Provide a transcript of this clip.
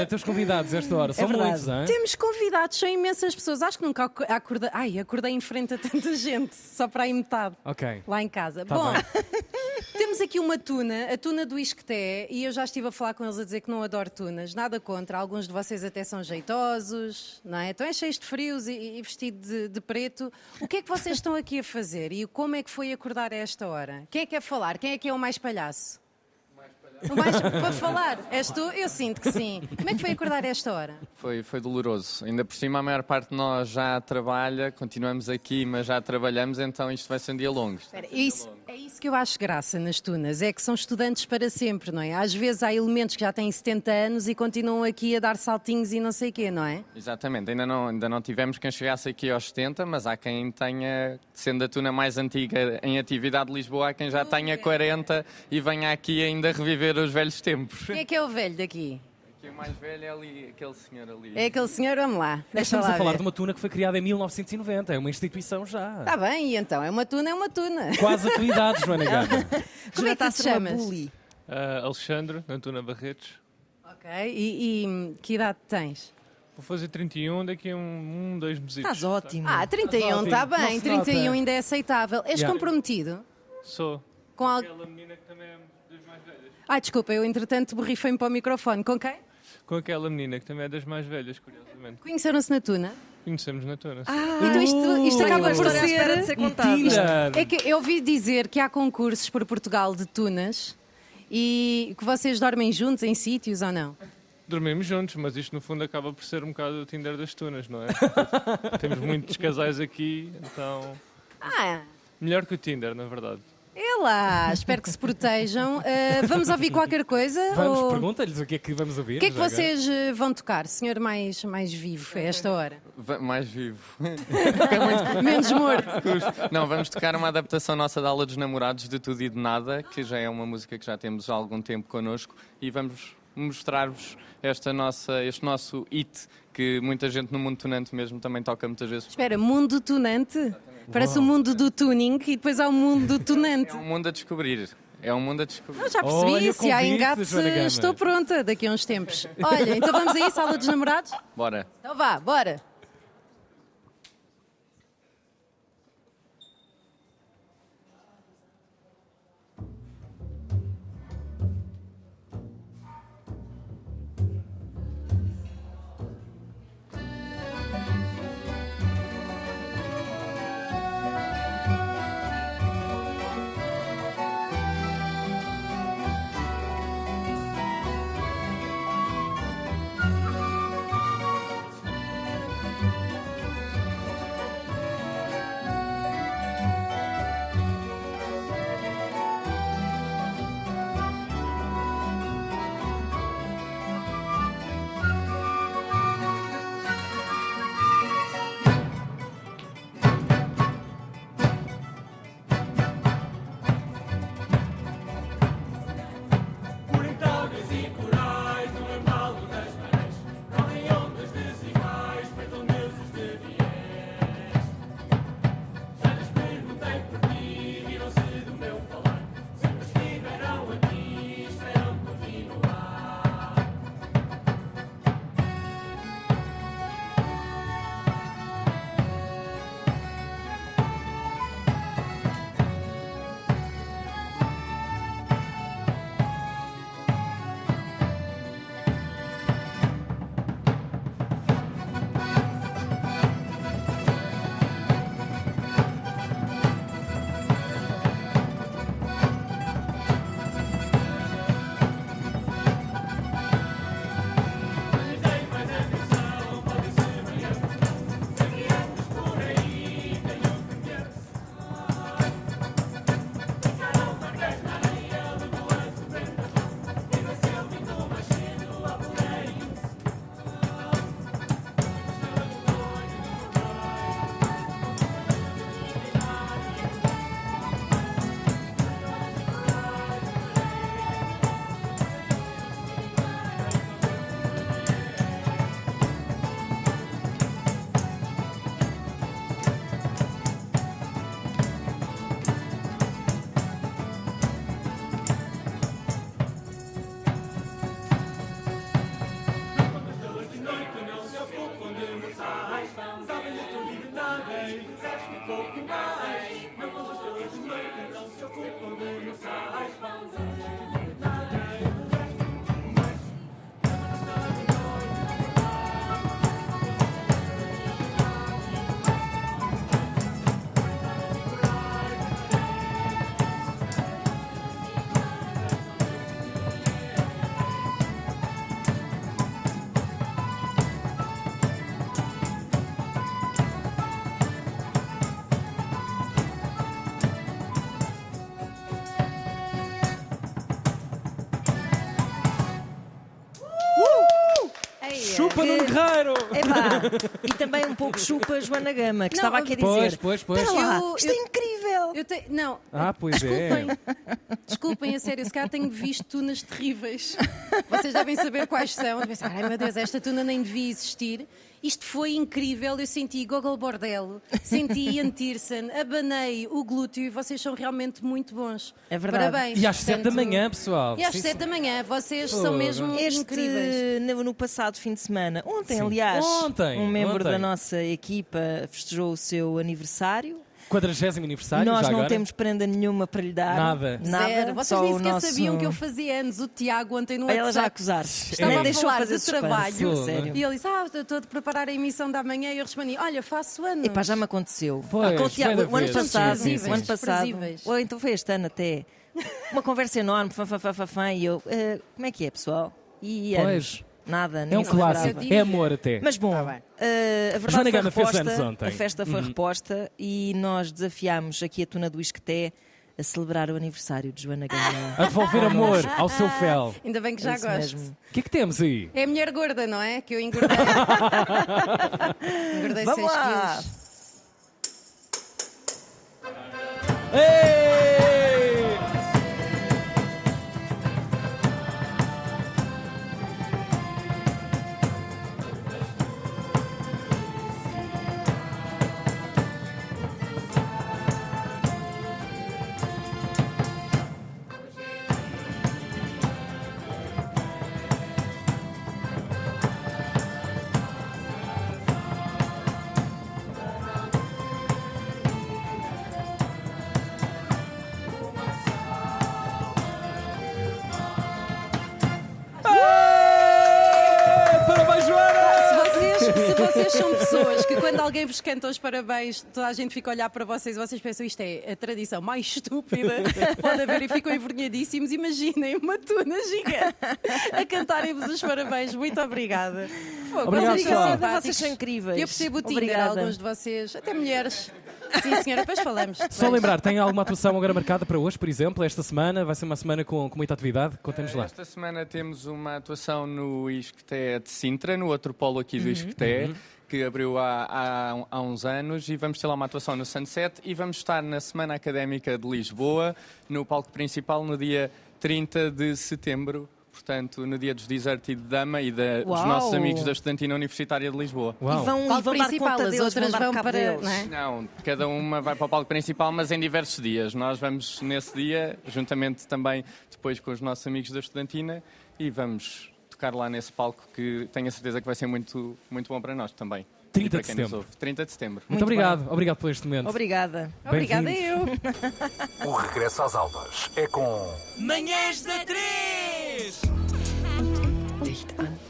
Joana, teus convidados esta hora são verdade. muitos, hein? Temos convidados, são imensas pessoas. Acho que nunca ac- acordei. Ai, acordei em frente a tanta gente, só para aí metade. Ok. Lá em casa. Tá Bom, temos aqui uma tuna, a tuna do Isqueté, e eu já estive a falar com eles a dizer que não adoro tunas. Nada contra, alguns de vocês até são jeitosos, não é? Estão é cheios de frios e, e vestidos de, de preto. O que é que vocês estão aqui a fazer e como é que foi acordar a esta hora? Quem é que quer falar? Quem é que é o mais palhaço? O mais para falar? És tu? Eu sinto que sim. Como é que foi acordar a esta hora? Foi, foi doloroso. Ainda por cima, a maior parte de nós já trabalha, continuamos aqui, mas já trabalhamos, então isto vai ser um dia longo. Espera, isso, isso que eu acho graça nas tunas, é que são estudantes para sempre, não é? Às vezes há elementos que já têm 70 anos e continuam aqui a dar saltinhos e não sei o quê, não é? Exatamente, ainda não, ainda não tivemos quem chegasse aqui aos 70, mas há quem tenha, sendo a tuna mais antiga em atividade de Lisboa, há quem já tenha 40 e venha aqui ainda reviver os velhos tempos. Quem é que é o velho daqui? O mais velho é ali, aquele senhor ali. É aquele senhor, vamos lá, deixa Estamos lá a falar ver. de uma tuna que foi criada em 1990, é uma instituição já. Está bem, e então? É uma tuna, é uma tuna. Quase a tua idade, Joana Gama. Como é que tu te chamas? Ah, Alexandre, Antuna Barretos. Ok, e, e que idade tens? Vou fazer 31 daqui a um, um dois meses. Estás ótimo. Ah, 31, ótimo, está bem, se 31 nota. ainda é aceitável. És Yeah. comprometido? Sou. Com al... Aquela menina que também é das mais velhas. Ah, desculpa, eu entretanto borrifei-me para o microfone. Com quem? Com aquela menina que também é das mais velhas, curiosamente. Conheceram-se na tuna? Conhecemos na Tuna. Então isto, isto Uh, acaba por de ser... ser. Tinder. É que eu ouvi dizer que há concursos por Portugal de tunas e que vocês dormem juntos em sítios ou não? Dormimos juntos, mas isto no fundo acaba por ser um bocado o Tinder das Tunas, não é? Temos muitos casais aqui, então. Ah, Melhor que o Tinder, na verdade. É lá, espero que se protejam. Ah, vamos ouvir qualquer coisa? Vamos, ou- pergunta-lhes o que é que vamos ouvir. O que é que já agora. vocês eh, vão tocar, senhor mais, mais vivo a esta hora? Va- Mais vivo. Menos morto. Não, vamos tocar uma adaptação nossa da Aula dos Namorados de Tudo e de Nada, que já é uma música que já temos há algum tempo connosco, e vamos mostrar-vos esta nossa, este nosso hit, que muita gente no mundo tunante mesmo também toca muitas vezes. Espera, mundo tunante? Parece o mundo do tuning e depois há o mundo do tunante. É um mundo a descobrir. É um mundo a descobrir. Eu já percebi, Olha se há engate, estou pronta daqui a uns tempos. Olha, então vamos a isso, aula dos namorados? Bora. Então vá, bora. Chupa que- no Guerreiro! Epá, e também um pouco chupa Joana Gama, que Não, estava aqui a dizer. Pois, pois, pois. Espera lá, Eu- isto eu- é incrível! Eu tenho. Não. Ah, pois é. Desculpem. Desculpem, a sério, se calhar tenho visto tunas terríveis. Vocês devem saber quais são. Pensar, ai meu Deus, esta tuna nem devia existir. Isto foi incrível. Eu senti Gogol Bordello, senti Ian abanei o glúteo e vocês são realmente muito bons. É verdade. Parabéns. E às 7 da manhã, pessoal. E às Sim, 7 sim. da manhã, vocês Fogo. são mesmo Este, incríveis. no, no passado fim de semana, ontem, Sim. aliás, Ontem, um membro ontem. da nossa equipa festejou o seu aniversário. 40 aniversário, Nós já não agora? temos prenda nenhuma para lhe dar. Nada. Nada. Zero. Vocês só nem o sequer nosso... sabiam que eu fazia anos. O Tiago ontem no Olha ela já WhatsApp. acusar-se. Estava Nem a deixou falar fazer de trabalho. Sério. E ele disse: Ah, estou a preparar a emissão da manhã. E eu respondi: Olha, faço anos. Epá, já me aconteceu. Pois, Com o Tiago, o ano passado, Sim, sim, o ano passado, Desprezíveis. ou então foi este ano até, uma conversa enorme, fã, fã, fã, fã, fã, e eu, "Ah, como é que é, pessoal? E Pois. Nada, É um clássico. É amor até. Mas bom, bem. eh, a verdade Joana foi Gama fez reposta, anos ontem. a festa foi Uhum. reposta e nós desafiámos aqui a Tuna do Isqueté a celebrar o aniversário de Joana Gama. A devolver amor ao seu fel. Ainda bem que já É gosto. O que é que temos aí? É a mulher gorda, não é? Que eu engordei. engordei Vamos 6 lá! quilos. Ei! Pessoas que quando alguém vos canta os parabéns, toda a gente fica a olhar para vocês e vocês pensam isto é a tradição mais estúpida pode haver e ficam envergonhadíssimos, imaginem uma tuna gigante a cantarem-vos os parabéns. Muito obrigada. Fogo, Obrigado, vocês são. Vocês são incríveis. Eu percebo o Tinder, Obrigada. alguns de vocês, até mulheres. Sim, senhora, depois falamos. Só Depois. lembrar, tem alguma atuação agora marcada para hoje, por exemplo, esta semana? Vai ser uma semana com, com muita atividade? Contem-nos lá. Esta semana temos uma atuação no Isqueté de Sintra, no outro polo aqui do Isqueté, que abriu há, há, há uns anos, e vamos ter lá uma atuação no Sunset, e vamos estar na Semana Académica de Lisboa, no palco principal, no dia 30 de setembro, portanto, no dia dos Deserti de Dama e da- dos nossos amigos da Estudantina Universitária de Lisboa. E Uau! vão, e Palco vão dar principal, conta as deles, outras vão vão para. deles. Não é? Não, cada uma vai para o palco principal, mas em diversos dias. Nós vamos nesse dia, juntamente também depois com os nossos amigos da Estudantina, e vamos tocar lá nesse palco que tenho a certeza que vai ser muito, muito bom para nós também. 30 e para de quem nos setembro. ouve. 30 de setembro. Muito, Muito obrigado. Obrigado por este momento. Obrigada. Obrigada eu. O regresso às aulas é com Manhãs da 3!